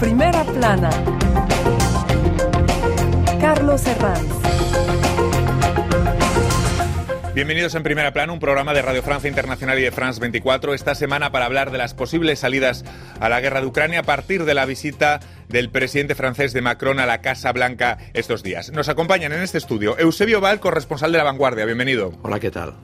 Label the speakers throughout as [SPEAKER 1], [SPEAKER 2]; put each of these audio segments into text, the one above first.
[SPEAKER 1] Primera plana. Carlos Herranz.
[SPEAKER 2] Bienvenidos en Primera Plana, un programa de Radio Francia Internacional y de France 24, esta semana para hablar de las posibles salidas a la guerra de Ucrania a partir de la visita del presidente francés de Macron a la Casa Blanca estos días. Nos acompañan en este estudio Eusebio Val, corresponsal de La Vanguardia. Bienvenido.
[SPEAKER 3] Hola, ¿qué tal?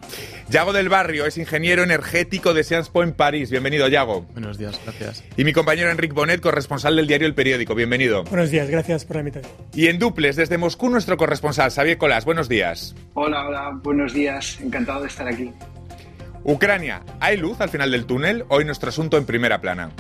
[SPEAKER 2] Yago del Barrio es ingeniero energético de Sciences Po en París. Bienvenido, Yago.
[SPEAKER 4] Buenos días, gracias.
[SPEAKER 2] Y mi compañero Enrique Bonet, corresponsal del diario El Periódico. Bienvenido.
[SPEAKER 5] Buenos días, gracias por la invitación.
[SPEAKER 2] Y en duples, desde Moscú, nuestro corresponsal, Xavier Colas. Buenos días.
[SPEAKER 6] Hola, hola, buenos días. Encantado de estar aquí.
[SPEAKER 2] Ucrania, ¿hay luz al final del túnel? Hoy nuestro asunto en primera plana.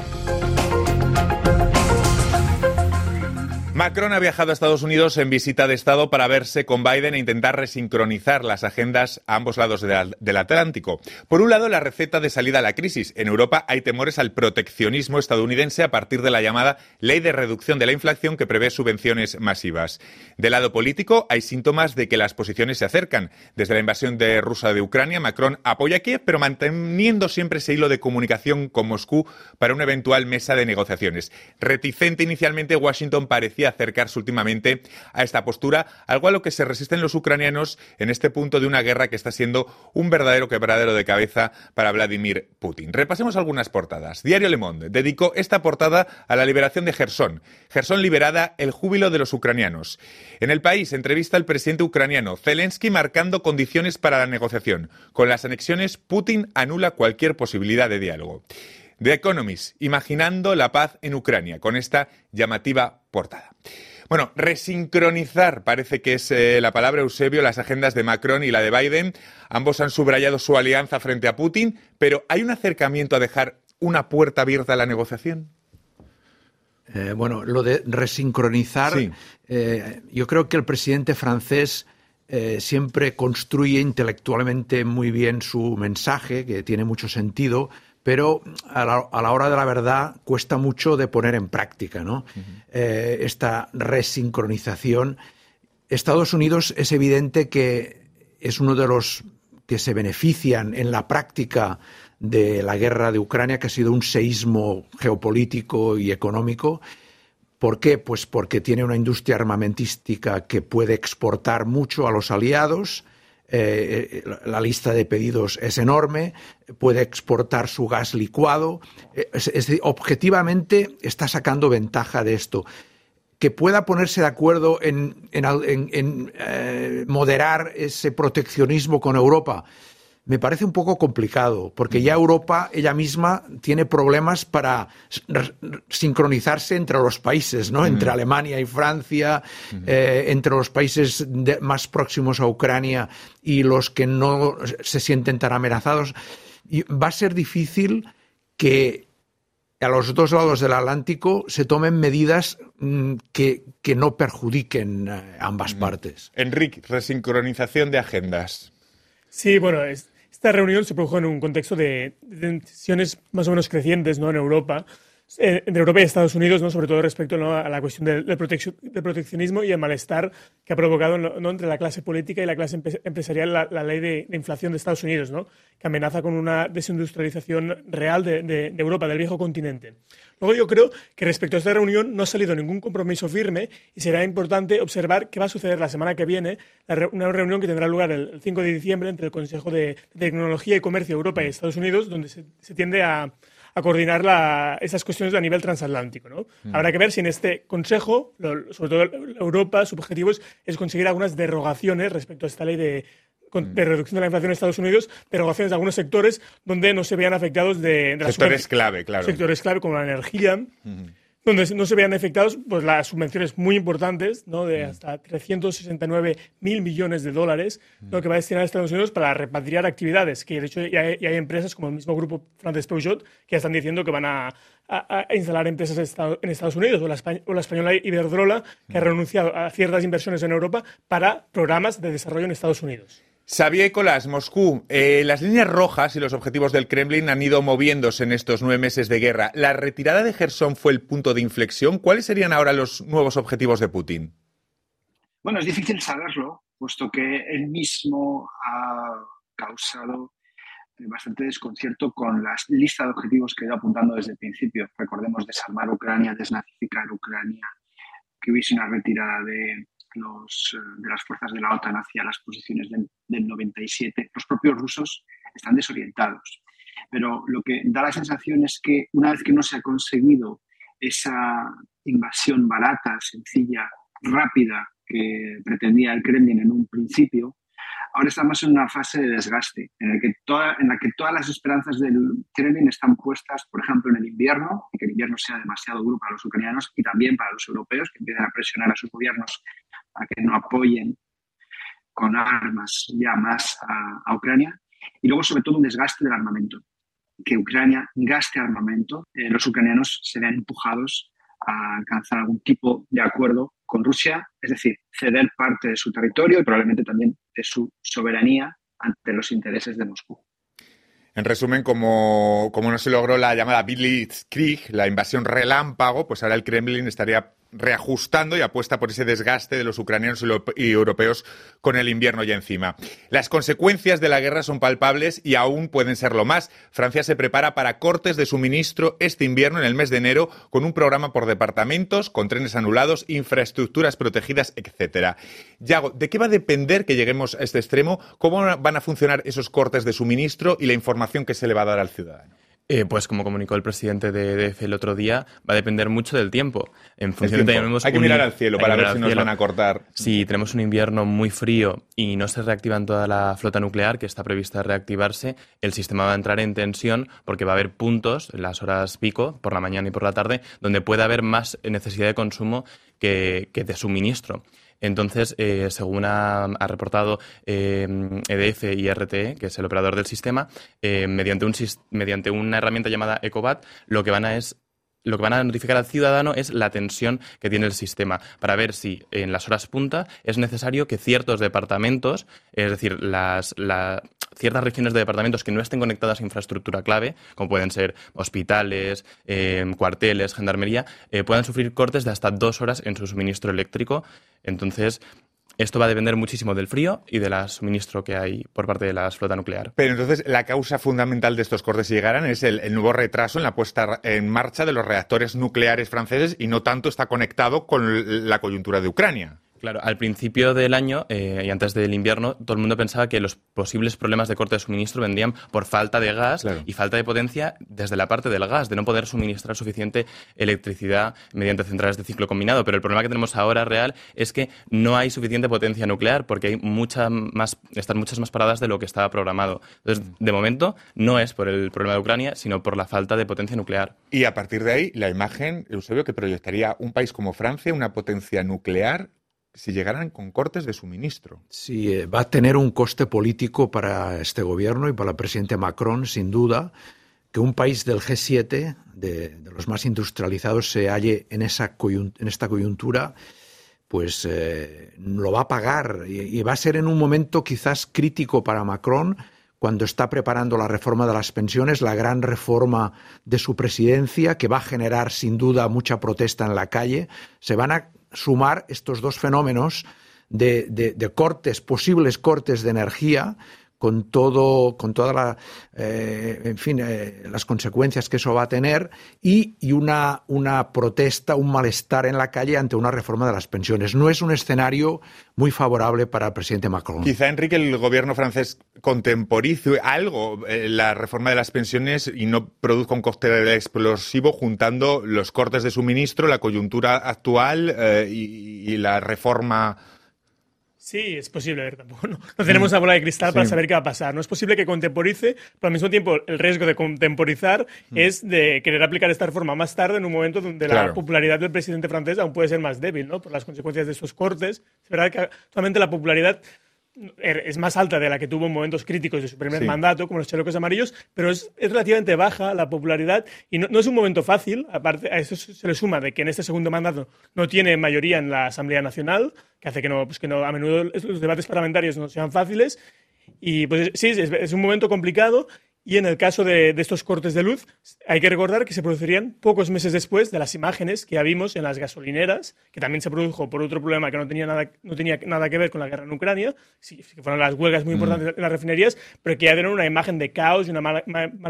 [SPEAKER 2] Macron ha viajado a Estados Unidos en visita de Estado para verse con Biden e intentar resincronizar las agendas a ambos lados del Atlántico. Por un lado, la receta de salida a la crisis. En Europa hay temores al proteccionismo estadounidense a partir de la llamada Ley de Reducción de la Inflación que prevé subvenciones masivas. Del lado político, hay síntomas de que las posiciones se acercan. Desde la invasión de Rusia de Ucrania, Macron apoya a Kiev, pero manteniendo siempre ese hilo de comunicación con Moscú para una eventual mesa de negociaciones. Reticente inicialmente, Washington parecía acercarse últimamente a esta postura, algo a lo que se resisten los ucranianos en este punto de una guerra que está siendo un verdadero quebradero de cabeza para Vladimir Putin. Repasemos algunas portadas. Diario Le Monde dedicó esta portada a la liberación de Gerson. Gerson liberada, el júbilo de los ucranianos. En el país, entrevista al presidente ucraniano Zelensky marcando condiciones para la negociación. Con las anexiones, Putin anula cualquier posibilidad de diálogo. The Economist, imaginando la paz en Ucrania, con esta llamativa portada. Bueno, resincronizar parece que es eh, la palabra Eusebio, las agendas de Macron y la de Biden. Ambos han subrayado su alianza frente a Putin, pero ¿hay un acercamiento a dejar una puerta abierta a la negociación?
[SPEAKER 3] Eh, bueno, lo de resincronizar, eh, yo creo que el presidente francés siempre construye intelectualmente muy bien su mensaje, que tiene mucho sentido, pero a la, hora de la verdad cuesta mucho de poner en práctica ¿no? Eh, esta resincronización. Estados Unidos es evidente que es uno de los que se benefician en la práctica de la guerra de Ucrania, que ha sido un seísmo geopolítico y económico. ¿Por qué? Pues porque tiene una industria armamentística que puede exportar mucho a los aliados, eh, la lista de pedidos es enorme, puede exportar su gas licuado, eh, objetivamente está sacando ventaja de esto. Que pueda ponerse de acuerdo en, eh, moderar ese proteccionismo con Europa, me parece un poco complicado, porque ya Europa ella misma tiene problemas para sincronizarse entre los países, ¿no? Entre Alemania y Francia, eh, entre los países más próximos a Ucrania y los que no se sienten tan amenazados. Y va a ser difícil que a los dos lados del Atlántico se tomen medidas mm, que, que no perjudiquen eh, ambas partes.
[SPEAKER 2] Enrique, resincronización de agendas.
[SPEAKER 5] Sí, bueno, es, esta reunión se produjo en un contexto de, tensiones más o menos crecientes ¿no? en Europa, entre Europa y Estados Unidos, ¿no? sobre todo respecto a la cuestión del, proteccionismo y el malestar que ha provocado ¿no? entre la clase política y la clase empresarial la, ley de, inflación de Estados Unidos, ¿no? que amenaza con una desindustrialización real de Europa, del viejo continente. Luego yo creo que respecto a esta reunión no ha salido ningún compromiso firme y será importante observar qué va a suceder la semana que viene, una reunión que tendrá lugar el 5 de diciembre entre el Consejo de Tecnología y Comercio de Europa y Estados Unidos, donde se, tiende a, coordinar la, esas cuestiones a nivel transatlántico. ¿no? Mm. Habrá que ver si en este Consejo, sobre todo Europa, su objetivo es conseguir algunas derogaciones respecto a esta ley de, Mm. de reducción de la inflación en Estados Unidos, derogaciones de algunos sectores donde no se vean afectados de,
[SPEAKER 2] sectores clave, claro.
[SPEAKER 5] Sectores clave como la energía. Donde no se vean afectados pues, las subvenciones muy importantes, ¿no? de hasta 369 mil millones de dólares, lo que va a destinar a Estados Unidos para repatriar actividades. Que de hecho ya hay, empresas como el mismo grupo francés Peugeot que ya están diciendo que van a, instalar empresas en Estados Unidos, o la, o la española Iberdrola, que ha renunciado a ciertas inversiones en Europa para programas de desarrollo en Estados Unidos.
[SPEAKER 2] Xavier Colas, Moscú. Eh, las líneas rojas y los objetivos del Kremlin han ido moviéndose en estos nueve meses de guerra. ¿La retirada de Gerson fue el punto de inflexión? ¿Cuáles serían ahora los nuevos objetivos de Putin?
[SPEAKER 6] Bueno, es difícil saberlo, puesto que él mismo ha causado bastante desconcierto con la lista de objetivos que he ido apuntando desde el principio. Recordemos desarmar Ucrania, desnazificar Ucrania, que hubiese una retirada de, los, de las fuerzas de la OTAN hacia las posiciones del, del 97. Los propios rusos están desorientados. Pero lo que da la sensación es que una vez que no se ha conseguido esa invasión barata, sencilla, rápida que pretendía el Kremlin en un principio, ahora estamos en una fase de desgaste en, la que todas las esperanzas del Kremlin están puestas, por ejemplo, en el invierno, y que el invierno sea demasiado duro para los ucranianos y también para los europeos, que empiezan a presionar a sus gobiernos a que no apoyen con armas ya más a, a Ucrania, y luego sobre todo un desgaste del armamento. Que Ucrania gaste armamento, eh, los ucranianos se vean empujados a alcanzar algún tipo de acuerdo con Rusia, es decir, ceder parte de su territorio y probablemente también de su soberanía ante los intereses de Moscú.
[SPEAKER 2] En resumen, como, como no se logró la llamada Blitzkrieg, la invasión relámpago, pues ahora el Kremlin estaría reajustando y apuesta por ese desgaste de los ucranianos y europeos con el invierno ya encima. Las consecuencias de la guerra son palpables y aún pueden serlo más. Francia se prepara para cortes de suministro este invierno en el mes de enero con un programa por departamentos, con trenes anulados, infraestructuras protegidas, etcétera. Yago, ¿de qué va a depender que lleguemos a este extremo? ¿Cómo van a funcionar esos cortes de suministro y la información que se le va a dar al ciudadano?
[SPEAKER 4] Eh, pues como comunicó el presidente de EDF el otro día, va a depender mucho del tiempo. En función
[SPEAKER 2] De, hay que mirar al cielo para ver si nos van a cortar.
[SPEAKER 4] Si tenemos un invierno muy frío y no se reactiva toda la flota nuclear que está prevista reactivarse, el sistema va a entrar en tensión porque va a haber puntos en las horas pico, por la mañana y por la tarde, donde puede haber más necesidad de consumo que, que de suministro. Entonces, eh, según ha, reportado EDF eh, e y RTE, que es el operador del sistema, eh, mediante, un, mediante una herramienta llamada ECOBAT, lo que van a es lo que van a notificar al ciudadano es la tensión que tiene el sistema para ver si en las horas punta es necesario que ciertos departamentos, es decir, las, ciertas regiones de departamentos que no estén conectadas a infraestructura clave, como pueden ser hospitales, em, cuarteles, gendarmería, eh, puedan sufrir cortes de hasta dos horas en su suministro eléctrico. Entonces, esto va a depender muchísimo del frío y del suministro que hay por parte de la flota nuclear.
[SPEAKER 2] Pero entonces la causa fundamental de estos cortes, si llegaran, es el, nuevo retraso en la puesta en marcha de los reactores nucleares franceses y no tanto está conectado con la coyuntura de Ucrania.
[SPEAKER 4] Claro, al principio del año eh, y antes del invierno, todo el mundo pensaba que los posibles problemas de corte de suministro vendrían por falta de gas y falta de potencia desde la parte del gas, de no poder suministrar suficiente electricidad mediante centrales de ciclo combinado. Pero el problema que tenemos ahora real es que no hay suficiente potencia nuclear porque hay mucha más, están muchas más paradas de lo que estaba programado. Entonces, de momento, no es por el problema de Ucrania, sino por la falta de potencia nuclear.
[SPEAKER 2] Y a partir de ahí, la imagen, Eusebio, que proyectaría un país como Francia, una potencia nuclear si llegaran con cortes de suministro.
[SPEAKER 3] Sí, eh, va a tener un coste político para este gobierno y para el presidente Macron, sin duda, que un país del G7, de, los más industrializados, se halle en, esa en esta coyuntura, pues eh, lo va a pagar y, va a ser en un momento quizás crítico para Macron cuando está preparando la reforma de las pensiones, la gran reforma de su presidencia, que va a generar sin duda mucha protesta en la calle. Se van a sumar estos dos fenómenos de, de, cortes, posibles cortes de energía, con todo, con toda la, eh, en fin, eh, las consecuencias que eso va a tener y, una, una protesta, un malestar en la calle ante una reforma de las pensiones. No es un escenario muy favorable para el presidente Macron.
[SPEAKER 2] Quizá, Enrique, el gobierno francés contemporice algo eh, la reforma de las pensiones y no produzca un cóctel explosivo juntando los cortes de suministro, la coyuntura actual y la reforma
[SPEAKER 5] Sí, es posible, ver, tampoco no, tenemos una bola de cristal para saber qué va a pasar. No es posible que contemporice, pero al mismo tiempo el riesgo de contemporizar mm. es de querer aplicar esta reforma más tarde en un momento donde la popularidad del presidente francés aún puede ser más débil, ¿no? Por las consecuencias de esos cortes. Es verdad que actualmente la popularidad es más alta de la que tuvo en momentos críticos de su primer mandato, como los chalecos amarillos, pero es, relativamente baja la popularidad y no, es un momento fácil. Aparte, a eso se le suma de que en este segundo mandato no tiene mayoría en la Asamblea Nacional, que hace que, no, pues que no, a menudo los debates parlamentarios no sean fáciles. Y pues sí, es, un momento complicado Y en el caso de, estos cortes de luz, hay que recordar que se producirían pocos meses después de las imágenes que ya vimos en las gasolineras, que también se produjo por otro problema que no tenía nada, no tenía nada que ver con la guerra en Ucrania, sí, que fueron las huelgas muy mm. importantes en las refinerías, pero que ya dieron una imagen de caos y una mala,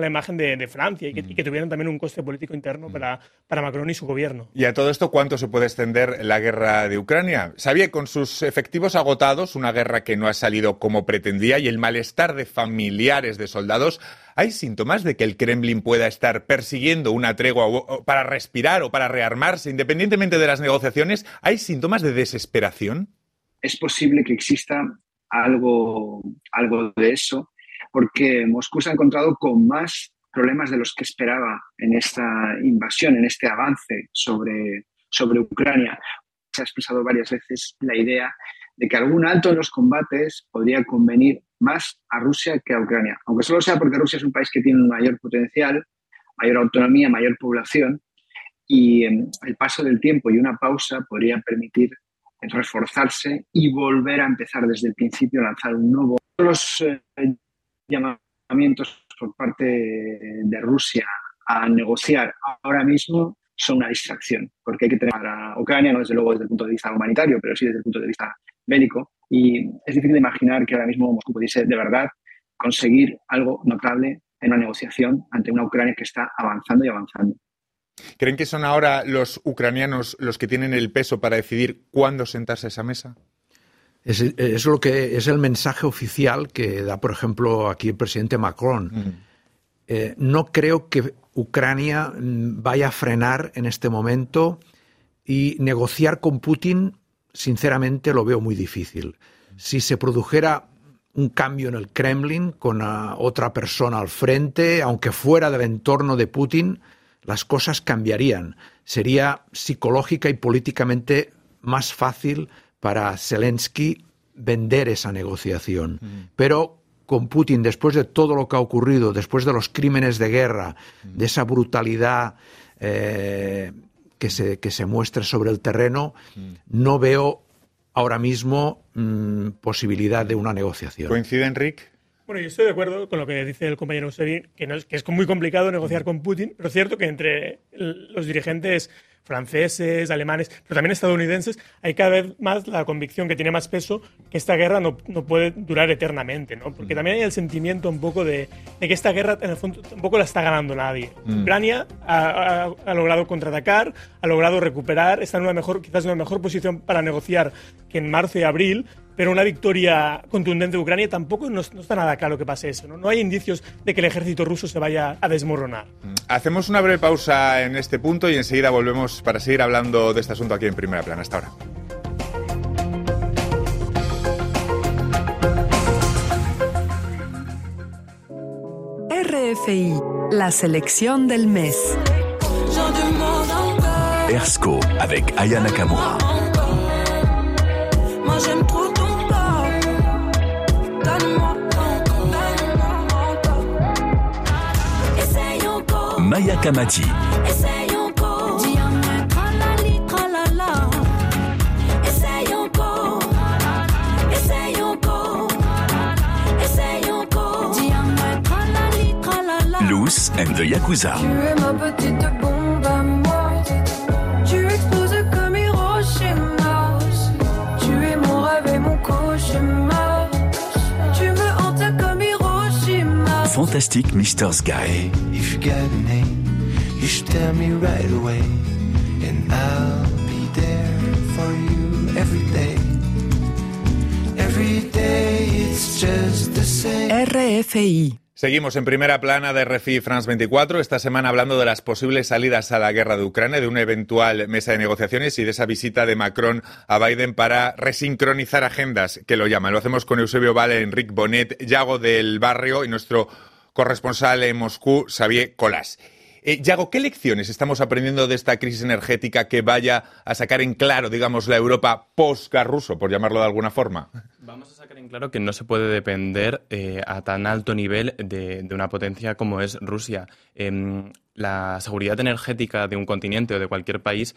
[SPEAKER 5] imagen de, Francia y que, y que, tuvieron también un coste político interno para, para Macron y su gobierno.
[SPEAKER 2] ¿Y a todo esto cuánto se puede extender la guerra de Ucrania? Sabía con sus efectivos agotados, una guerra que no ha salido como pretendía y el malestar de familiares de soldados, ¿hay síntomas de que el Kremlin pueda estar persiguiendo una tregua para respirar o para rearmarse, independientemente de las negociaciones? ¿Hay síntomas de desesperación?
[SPEAKER 6] Es posible que exista algo, algo de eso, porque Moscú se ha encontrado con más problemas de los que esperaba en esta invasión, en este avance sobre, sobre Ucrania. Se ha expresado varias veces la idea de que algún alto en los combates podría convenir más a Rusia que a Ucrania, aunque solo sea porque Rusia es un país que tiene un mayor potencial, mayor autonomía, mayor población, y em, el paso del tiempo y una pausa podría permitir reforzarse y volver a empezar desde el principio lanzar un nuevo. Los eh, llamamientos por parte de Rusia a negociar ahora mismo son una distracción, porque hay que tener a Ucrania, no desde luego desde el punto de vista humanitario, pero sí desde el punto de vista bélico, y es difícil de imaginar que ahora mismo Moscú pudiese de verdad conseguir algo notable en una negociación ante una Ucrania que está avanzando y avanzando.
[SPEAKER 2] ¿Creen que son ahora los ucranianos los que tienen el peso para decidir cuándo sentarse a esa mesa?
[SPEAKER 3] Es, lo que es el mensaje oficial que da, por ejemplo, aquí el presidente Macron. Eh, no creo que Ucrania mm, vaya a frenar en este momento y negociar con Putin, sinceramente, lo veo muy difícil. Si se produjera un cambio en el Kremlin con otra persona al frente, aunque fuera del entorno de Putin, las cosas cambiarían. Sería psicológica y políticamente más fácil para Zelensky vender esa negociación. Pero con Putin, después de todo lo que ha ocurrido, después de los crímenes de guerra, de esa brutalidad eh, que, se, que se muestra sobre el terreno, no veo ahora mismo mm, posibilidad de una negociación.
[SPEAKER 2] ¿Coincide, Enrique?
[SPEAKER 5] Bueno, yo estoy de acuerdo con lo que dice el compañero Sevin, que, no es, que es muy complicado negociar con Putin, pero es cierto que entre los dirigentes franceses, alemanes, pero también estadounidenses, hay cada vez más la convicción que tiene más peso que esta guerra no, no puede durar eternamente, ¿no? Porque mm. también hay el sentimiento un poco de, de, que esta guerra en el fondo tampoco la está ganando nadie. Mm. Ucrania ha, ha, logrado contraatacar, ha logrado recuperar, está en una mejor, quizás en una mejor posición para negociar que en marzo y abril, pero una victoria contundente de Ucrania tampoco no, está nada claro que pase eso. ¿no? no hay indicios de que el ejército ruso se vaya a desmoronar.
[SPEAKER 2] Mm. Hacemos una breve pausa en este punto y enseguida volvemos para seguir hablando de este asunto aquí en Primera Plana. Hasta ahora.
[SPEAKER 1] RFI, la selección del mes.
[SPEAKER 7] Ersco avec Aya Nakamura. Maya Kamati. Loose and the Yakuza. Tu es ma petite bombe Fantastique Mr. Sky. If you get a name, you should tell me right away. And I'll be there for you every day. Every day it's just the same.
[SPEAKER 1] RFI
[SPEAKER 2] Seguimos en primera plana de RFI France 24, esta semana hablando de las posibles salidas a la guerra de Ucrania, de una eventual mesa de negociaciones y de esa visita de Macron a Biden para resincronizar agendas, que lo llaman. Lo hacemos con Eusebio Vale, Enrique Bonet, Yago del Barrio y nuestro corresponsal en Moscú, Xavier Colas. Eh, Yago, ¿qué lecciones estamos aprendiendo de esta crisis energética que vaya a sacar en claro, digamos, la Europa post-ruso, por llamarlo de alguna forma?
[SPEAKER 4] Vamos a sacar en claro que no se puede depender eh, a tan alto nivel de, una potencia como es Rusia. Em, la seguridad energética de un continente o de cualquier país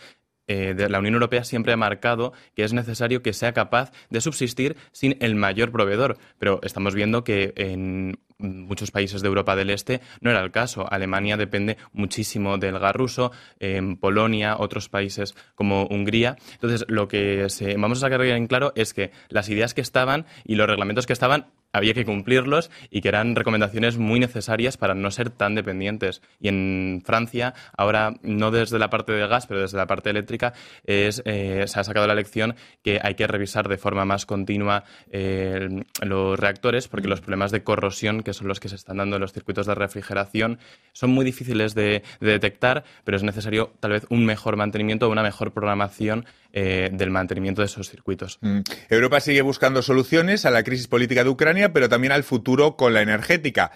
[SPEAKER 4] eh, de la Unión Europea siempre ha marcado que es necesario que sea capaz de subsistir sin el mayor proveedor. Pero estamos viendo que en muchos países de Europa del Este no era el caso. Alemania depende muchísimo del gas ruso, en Polonia, otros países como Hungría. Entonces, lo que vamos a sacar en claro es que las ideas que estaban y los reglamentos que estaban había que cumplirlos y que eran recomendaciones muy necesarias para no ser tan dependientes. Y en Francia, ahora no desde la parte de gas, pero desde la parte eléctrica, es, eh, se ha sacado la lección que hay que revisar de forma más continua eh, los reactores porque los problemas de corrosión, que son los que se están dando en los circuitos de refrigeración, son muy difíciles de, de detectar, pero es necesario tal vez un mejor mantenimiento, una mejor programación eh, del mantenimiento de esos circuitos. Mm.
[SPEAKER 2] Europa sigue buscando soluciones a la crisis política de Ucrania, pero también al futuro con la energética.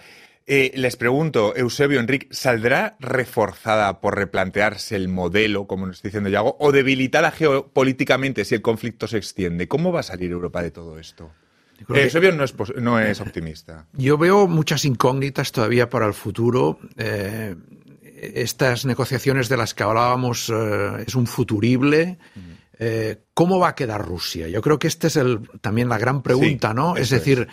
[SPEAKER 2] Eh, les pregunto, Eusebio Enrique, ¿saldrá reforzada por replantearse el modelo, como nos está diciendo Yago, o debilitada geopolíticamente si el conflicto se extiende? ¿Cómo va a salir Europa de todo esto? Eusebio no es, no es, optimista.
[SPEAKER 3] Yo veo muchas incógnitas todavía para el futuro. Eh, estas negociaciones de las que hablábamos es un futurible. Eh, ¿cómo va a quedar Rusia? Yo creo que esta es el, también la gran pregunta, ¿no? Es decir,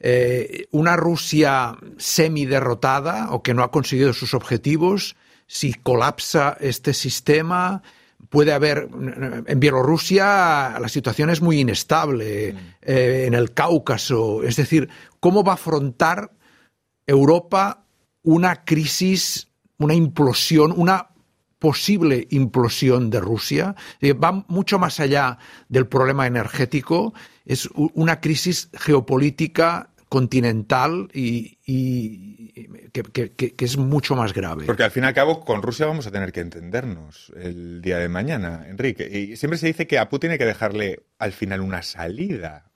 [SPEAKER 3] eh, una Rusia semi-derrotada o que no ha conseguido sus objetivos, si colapsa este sistema, puede haber. En Bielorrusia la situación es muy inestable, mm. eh, en el Cáucaso. Es decir, ¿cómo va a afrontar Europa una crisis, una implosión, una posible implosión de Rusia. Eh, va mucho más allá del problema energético. Es una crisis geopolítica continental y, que, es mucho más grave.
[SPEAKER 2] Porque al fin y al cabo con Rusia vamos a tener que entendernos el día de mañana, Enrique. Y siempre se dice que a Putin hay que dejarle al final una salida.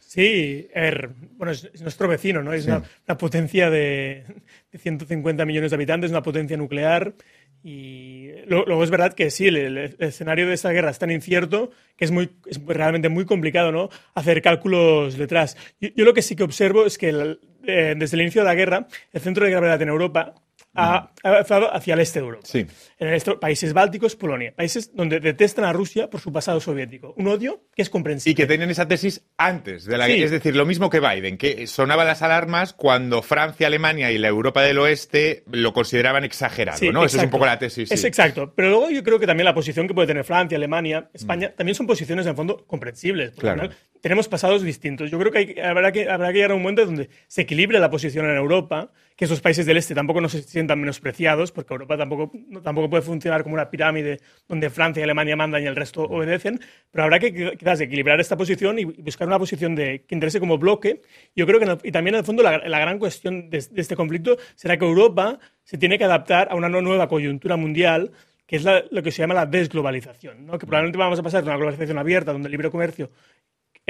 [SPEAKER 5] Sí, er, bueno, es, nuestro vecino, ¿no? Es una, potencia de, de 150 millones de habitantes, una potencia nuclear y luego es verdad que sí, el, escenario de esta guerra es tan incierto que es, muy, es realmente muy complicado ¿no? hacer cálculos detrás. Yo, lo que sí que observo es que eh, desde el inicio de la guerra, el centro de gravedad en Europa hacia el este de Europa.
[SPEAKER 2] Sí.
[SPEAKER 5] En el países bálticos, Polonia, países donde detestan a Rusia por su pasado soviético. Un odio que es comprensible.
[SPEAKER 2] Y que tenían esa tesis antes de la guerra. Es decir, lo mismo que Biden, que sonaban las alarmas cuando Francia, Alemania y la Europa del Oeste lo consideraban exagerado, ¿no? Esa es un poco la tesis.
[SPEAKER 5] Es exacto. Pero luego yo creo que también la posición que puede tener Francia, Alemania, España, mm. también son posiciones en fondo comprensibles. Claro. tenemos pasados distintos. Yo creo que, habrá que habrá que llegar a un momento donde se equilibre la posición en Europa, que esos países del este tampoco no se sientan menospreciados, porque Europa tampoco, tampoco puede funcionar como una pirámide donde Francia y Alemania mandan y el resto obedecen, pero habrá que quizás equilibrar esta posición y buscar una posición de, que interese como bloque. Yo creo que, y también en el fondo la, gran cuestión de, este conflicto será que Europa se tiene que adaptar a una nueva coyuntura mundial que es lo que se llama la desglobalización, ¿no? que probablemente vamos a pasar de una globalización abierta, donde el libre comercio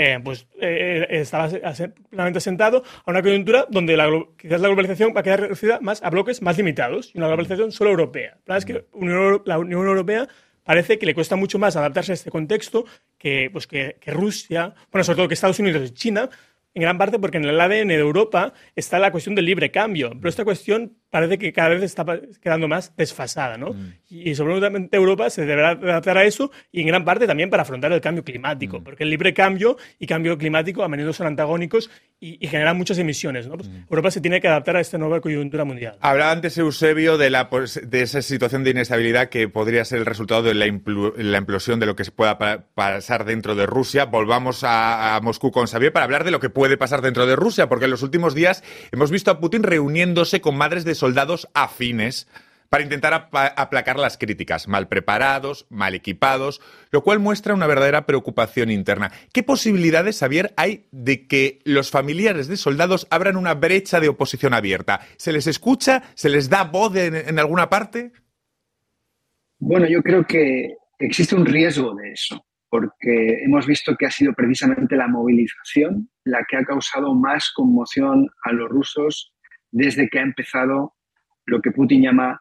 [SPEAKER 5] eh, pues eh, estaba plenamente sentado a una coyuntura donde la, quizás la globalización va a quedar reducida más a bloques más limitados y una globalización solo europea. La verdad es que la Unión Europea parece que le cuesta mucho más adaptarse a este contexto que, pues que, que Rusia, bueno, sobre todo que Estados Unidos y China, en gran parte porque en el ADN de Europa está la cuestión del libre cambio, pero esta cuestión parece que cada vez está quedando más desfasada, ¿no? Mm. Y seguramente Europa se deberá adaptar a eso y en gran parte también para afrontar el cambio climático, mm. porque el libre cambio y cambio climático a menudo son antagónicos y, generan muchas emisiones, ¿no? Pues mm. Europa se tiene que adaptar a esta nueva coyuntura mundial.
[SPEAKER 2] Hablaba antes Eusebio de, la, de esa situación de inestabilidad que podría ser el resultado de la, implosión de lo que se pueda pasar dentro de Rusia. Volvamos a, a Moscú con Xavier para hablar de lo que puede pasar dentro de Rusia, porque en los últimos días hemos visto a Putin reuniéndose con madres de soldados afines para intentar aplacar las críticas, mal preparados, mal equipados, lo cual muestra una verdadera preocupación interna. ¿Qué posibilidades, Javier, hay de que los familiares de soldados abran una brecha de oposición abierta? ¿Se les escucha? ¿Se les da voz en alguna parte?
[SPEAKER 6] Bueno, yo creo que existe un riesgo de eso, porque hemos visto que ha sido precisamente la movilización la que ha causado más conmoción a los rusos desde que ha empezado lo que Putin llama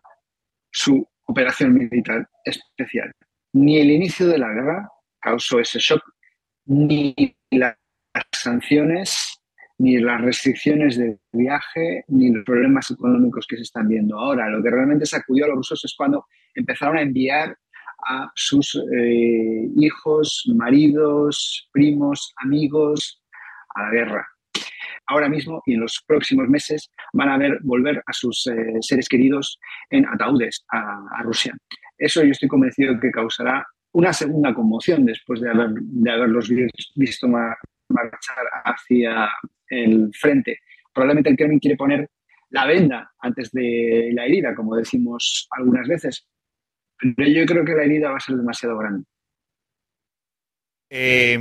[SPEAKER 6] su operación militar especial. Ni el inicio de la guerra causó ese shock, ni las sanciones, ni las restricciones de viaje, ni los problemas económicos que se están viendo ahora. Lo que realmente sacudió a los rusos es cuando empezaron a enviar a sus eh, hijos, maridos, primos, amigos a la guerra. Ahora mismo y en los próximos meses van a ver volver a sus eh, seres queridos en ataúdes a, Rusia. Eso yo estoy convencido que causará una segunda conmoción después de, haber, de haberlos visto marchar hacia el frente. Probablemente el Kremlin quiere poner la venda antes de la herida, como decimos algunas veces. Pero yo creo que la herida va a ser demasiado grande.
[SPEAKER 2] Eh,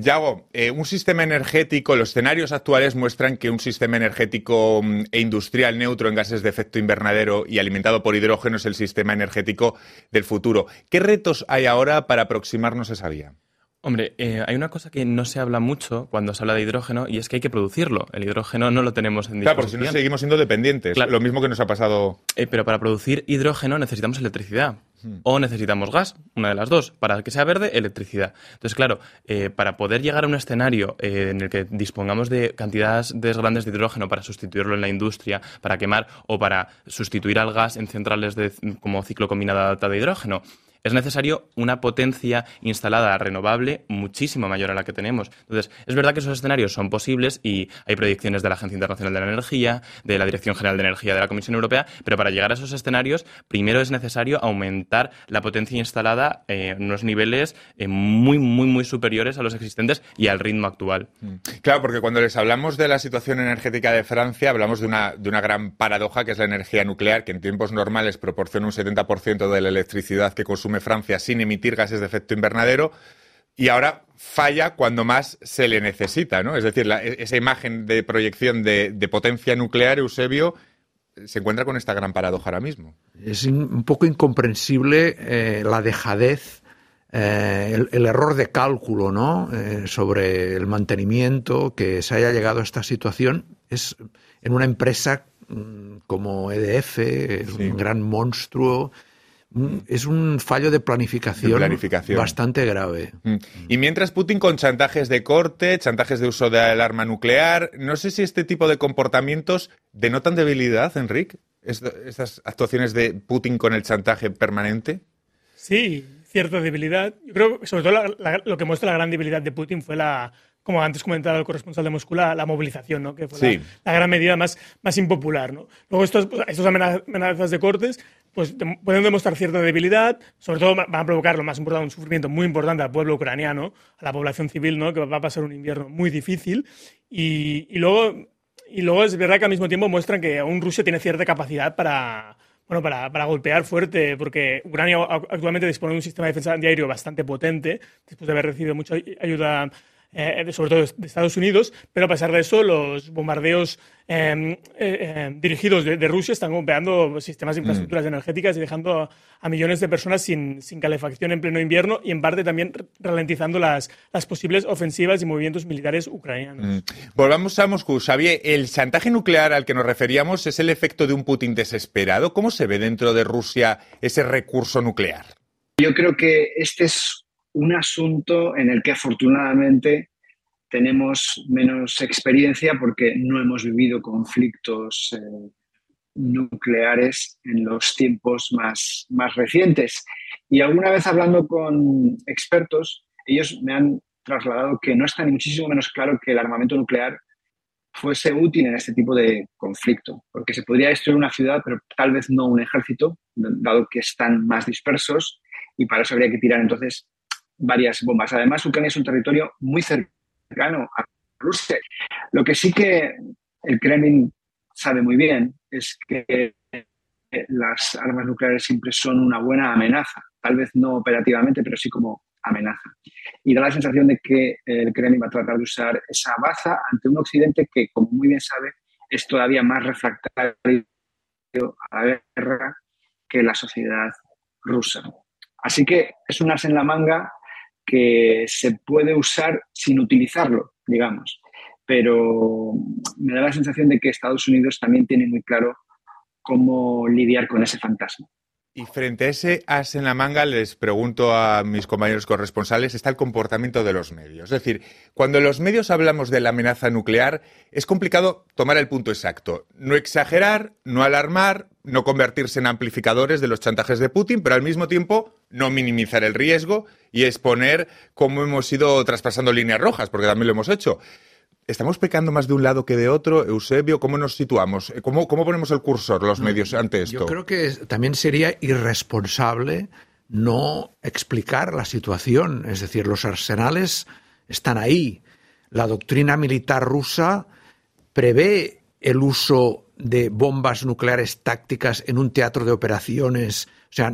[SPEAKER 2] Yago, eh, un sistema energético, los escenarios actuales muestran que un sistema energético mm, e industrial neutro en gases de efecto invernadero y alimentado por hidrógeno es el sistema energético del futuro. ¿Qué retos hay ahora para aproximarnos a esa vía?
[SPEAKER 4] Hombre, eh, hay una cosa que no se habla mucho cuando se habla de hidrógeno y es que hay que producirlo. El hidrógeno no lo tenemos en disposición.
[SPEAKER 2] Claro, porque si no seguimos siendo dependientes. Lo mismo que nos ha pasado.
[SPEAKER 4] Eh, pero para producir hidrógeno necesitamos electricidad. O necesitamos gas, una de las dos. Para que sea verde, electricidad. Entonces, claro, eh, para poder llegar a un escenario en el que dispongamos de cantidades grandes de hidrógeno para sustituirlo en la industria, para quemar o para sustituir al gas en centrales de, como ciclo combinado de hidrógeno, es necesario una potencia instalada renovable muchísimo mayor a la que tenemos. Entonces, es verdad que esos escenarios son posibles y hay proyecciones de la Agencia Internacional de la Energía, de la Dirección General de Energía de la Comisión Europea, pero para llegar a esos escenarios, primero es necesario aumentar la potencia instalada en unos niveles eh, muy, muy, muy superiores a los existentes y al ritmo actual. Mm.
[SPEAKER 2] Claro, porque cuando les hablamos de la situación energética de Francia, hablamos de una, de una gran paradoja que es la energía nuclear, que en tiempos normales proporciona un 70% de la electricidad que consume Francia sin emitir gases de efecto invernadero y ahora falla cuando más se le necesita, ¿no? Es decir, e-, esa imagen de proyección de, potencia nuclear, Eusebio, se encuentra con esta gran paradoja ahora mismo.
[SPEAKER 3] Es un poco incomprensible eh, la dejadez, eh, el, error de cálculo, ¿no? Eh, sobre el mantenimiento, que se haya llegado a esta situación, es en una empresa mm, como EDF, un gran monstruo es un fallo de planificación, bastante grave. Mm.
[SPEAKER 2] Y mientras Putin con chantajes de corte, chantajes de uso del arma nuclear, no sé si este tipo de comportamientos denotan debilidad, Enrique, estas actuaciones de Putin con el chantaje permanente.
[SPEAKER 5] Sí, cierta debilidad. Yo creo que sobre todo lo que muestra la gran debilidad de Putin fue la, como antes comentaba el corresponsal de Moscú, la, movilización, ¿no? que fue la, gran medida más, más impopular. ¿no? Luego estos, estos amenazas de cortes pues pueden demostrar cierta debilidad, sobre todo van a provocar lo más importante, un sufrimiento muy importante al pueblo ucraniano, a la población civil, ¿no? que va a pasar un invierno muy difícil. Y, y, luego, y luego es verdad que al mismo tiempo muestran que aún Rusia tiene cierta capacidad para, bueno, para, para, golpear fuerte, porque Ucrania actualmente dispone de un sistema de defensa antiaéreo bastante potente, después de haber recibido mucha ayuda eh, sobre todo de Estados Unidos, pero a pesar de eso, los bombardeos em, eh, em, dirigidos de, Rusia están golpeando sistemas de mm. infraestructuras energéticas y dejando a, millones de personas sin, sin, calefacción en pleno invierno y en parte también ralentizando las, las posibles ofensivas y movimientos militares ucranianos. Mm.
[SPEAKER 2] Volvamos a Moscú. Xavier, el chantaje nuclear al que nos referíamos es el efecto de un Putin desesperado. ¿Cómo se ve dentro de Rusia ese recurso nuclear?
[SPEAKER 6] Yo creo que este es un asunto en el que afortunadamente tenemos menos experiencia porque no hemos vivido conflictos eh, nucleares en los tiempos más, más recientes. Y alguna vez hablando con expertos, ellos me han trasladado que no está ni muchísimo menos claro que el armamento nuclear fuese útil en este tipo de conflicto, porque se podría destruir una ciudad, pero tal vez no un ejército, dado que están más dispersos, y para eso habría que tirar entonces varias bombas. Además, Ucrania es un territorio muy cercano a Rusia. Lo que sí que el Kremlin sabe muy bien es que las armas nucleares siempre son una buena amenaza, tal vez no operativamente, pero sí como amenaza. Y da la sensación de que el Kremlin va a tratar de usar esa baza ante un Occidente que, como muy bien sabe, es todavía más refractario a la guerra que la sociedad rusa. Así que es un as en la manga que se puede usar sin utilizarlo, digamos. Pero me da la sensación de que Estados Unidos también tiene muy claro cómo lidiar con ese fantasma.
[SPEAKER 2] Y frente a ese as en la manga, les pregunto a mis compañeros corresponsales, está el comportamiento de los medios. Es decir, cuando los medios hablamos de la amenaza nuclear, es complicado tomar el punto exacto. No exagerar, no alarmar, no convertirse en amplificadores de los chantajes de Putin, pero al mismo tiempo no minimizar el riesgo y exponer cómo hemos ido traspasando líneas rojas, porque también lo hemos hecho. ¿Estamos pecando más de un lado que de otro? Eusebio, ¿cómo nos situamos? ¿Cómo, cómo ponemos el cursor los medios ante esto?
[SPEAKER 3] Yo creo que también sería irresponsable no explicar la situación. Es decir, los arsenales están ahí. La doctrina militar rusa prevé el uso de bombas nucleares tácticas en un teatro de operaciones. O sea,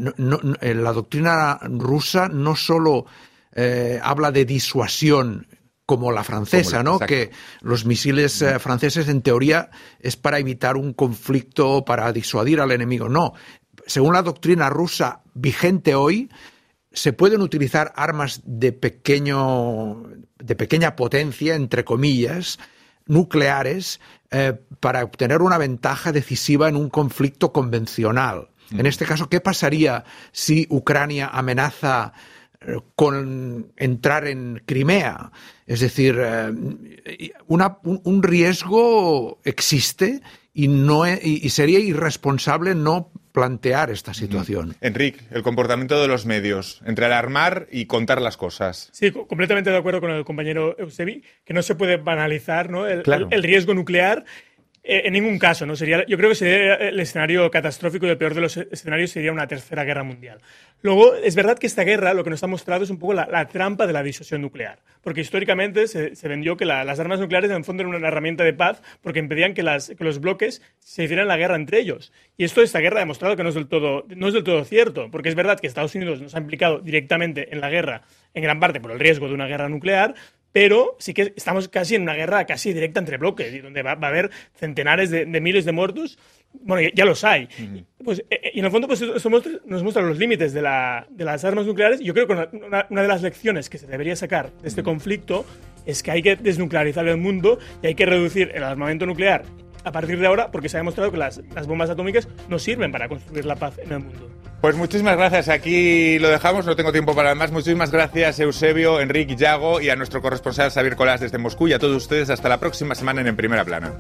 [SPEAKER 3] eh, la doctrina rusa no solo eh, habla de disuasión como la francesa, ¿no? Que los misiles eh, franceses, en teoría, es para evitar un conflicto, para disuadir al enemigo. No. Según la doctrina rusa vigente hoy, se pueden utilizar armas de pequeño, de pequeña potencia, entre comillas, nucleares, eh, para obtener una ventaja decisiva en un conflicto convencional. En este caso, ¿qué pasaría si Ucrania amenaza con entrar en Crimea. Es decir, eh, un, riesgo existe y, no, y sería irresponsable no plantear esta situación.
[SPEAKER 2] Enrique, el comportamiento de los medios, entre alarmar y contar las cosas.
[SPEAKER 5] Sí, completamente de acuerdo con el compañero Eusebi, que no se puede banalizar ¿no? el riesgo nuclear eh, en ningún caso, ¿no? Sería, yo creo que sería el escenario catastrófico y el peor de los escenarios sería una tercera guerra mundial. Luego, es verdad que esta guerra lo que nos ha mostrado es un poco la, trampa de la disuasión nuclear, porque históricamente se, vendió que las armas nucleares en el fondo eran una herramienta de paz porque impedían que los bloques se hicieran la guerra entre ellos. Y esto, esta guerra ha demostrado que no es, del todo, no es del todo cierto, porque es verdad que Estados Unidos nos ha implicado directamente en la guerra, en gran parte por el riesgo de una guerra nuclear, pero sí que estamos casi en una guerra casi directa entre bloques, donde va, a haber centenares de, miles de muertos. Bueno, ya, los hay. pues, eh, eh, y en el fondo, pues eso nos muestra los límites de, la, de, las armas nucleares. Yo creo que una, una, de las lecciones que se debería sacar de este conflicto es que hay que desnuclearizar el mundo y hay que reducir el armamento nuclear a partir de ahora, porque se ha demostrado que las, las bombas atómicas no sirven para construir la paz en el mundo.
[SPEAKER 2] Pues muchísimas gracias. Aquí lo dejamos, no tengo tiempo para más. Muchísimas gracias, Eusebio, Enrique Yago y a nuestro corresponsal Xavier Colás desde Moscú y a todos ustedes. Hasta la próxima semana en En Primera Plana.